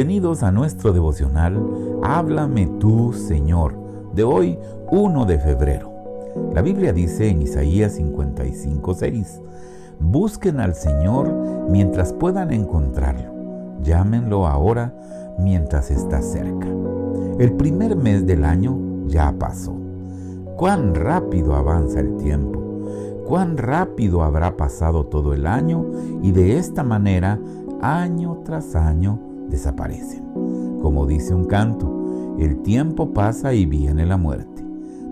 Bienvenidos a nuestro devocional Háblame tú, Señor, de hoy 1 de febrero. La Biblia dice en Isaías 55:6, Busquen al Señor mientras puedan encontrarlo. Llámenlo ahora mientras está cerca. El primer mes del año ya pasó. Cuán rápido avanza el tiempo. Cuán rápido habrá pasado todo el año y de esta manera, año tras año, desaparecen. Como dice un canto, el tiempo pasa y viene la muerte.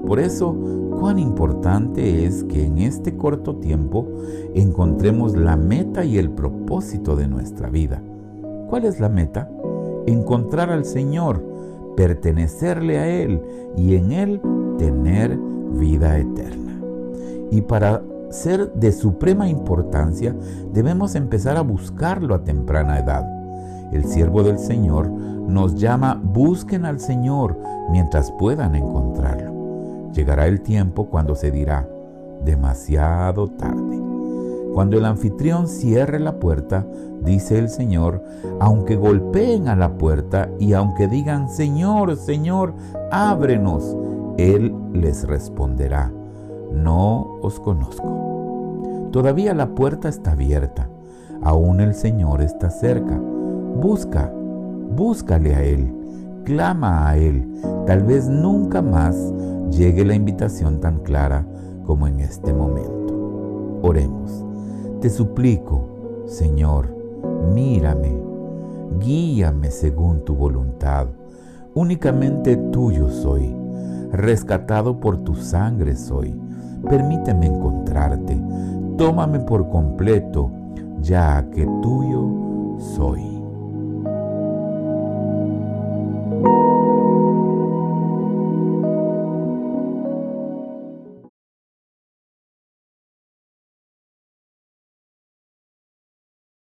Por eso, cuán importante es que en este corto tiempo encontremos la meta y el propósito de nuestra vida. ¿Cuál es la meta? Encontrar al Señor, pertenecerle a Él y en Él tener vida eterna. Y para ser de suprema importancia, debemos empezar a buscarlo a temprana edad el siervo del Señor, nos llama, busquen al Señor mientras puedan encontrarlo. Llegará el tiempo cuando se dirá, demasiado tarde. Cuando el anfitrión cierre la puerta, dice el Señor, aunque golpeen a la puerta y aunque digan, Señor, Señor, ábrenos, Él les responderá, no os conozco. Todavía la puerta está abierta, aún el Señor está cerca Busca, búscale a Él, clama a Él. Tal vez nunca más llegue la invitación tan clara como en este momento. Oremos. Te suplico, Señor, mírame, guíame según tu voluntad. Únicamente tuyo soy, rescatado por tu sangre soy. Permíteme encontrarte, tómame por completo, ya que tuyo soy.